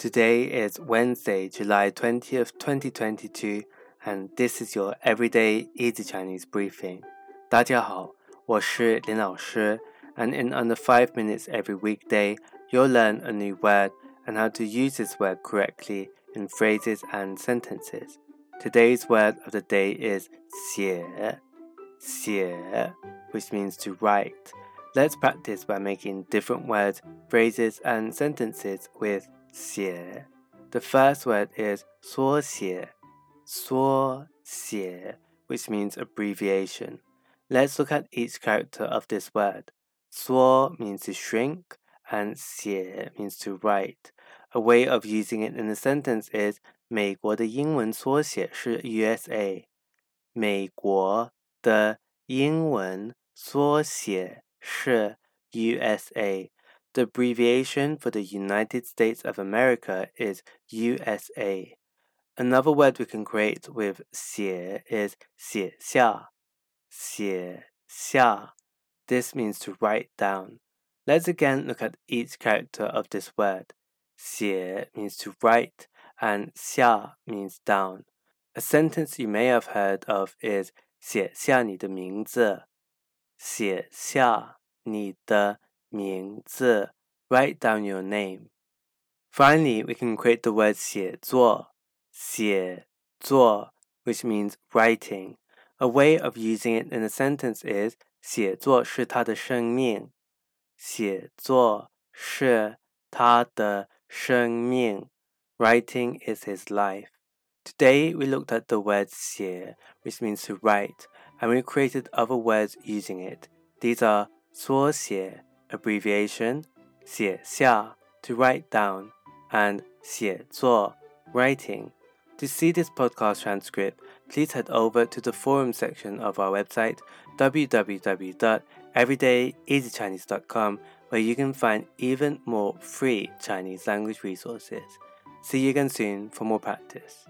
Today is Wednesday, July 20th, 2022, and this is your everyday easy Chinese briefing. 大家好，我是林老师, and in under 5 minutes every weekday, you'll learn a new word and how to use this word correctly in phrases and sentences. Today's word of the day is 写,写, which means to write. Let's practice by making different words, phrases, and sentences with 写. The first word is 缩写,缩写, which means abbreviation. Let's look at each character of this word. 缩 means to shrink, and 写 means to write. A way of using it in a sentence is 美国的英文缩写是 USA。美国的英文缩写是 USA. The abbreviation for the United States of America is USA. Another word we can create with 写 is 写下,写下. This means to write down. Let's again look at each character of this word. 写 means to write and 下 means down. A sentence you may have heard of is 写下你的名字。写下你的名字. Write down your name. Finally, we can create the word 写作,写作, which means writing. A way of using it in a sentence is 写作是他的生命。写作是他的生命. Writing is his life. Today we looked at the word 写, which means to write, and we created other words using it. These are 缩写 abbreviation, 写下 to write down, and 写作 writing. To see this podcast transcript, please head over to the forum section of our website www.everydayeasychinese.com where you can find even more free Chinese language resources. See you again soon for more practice.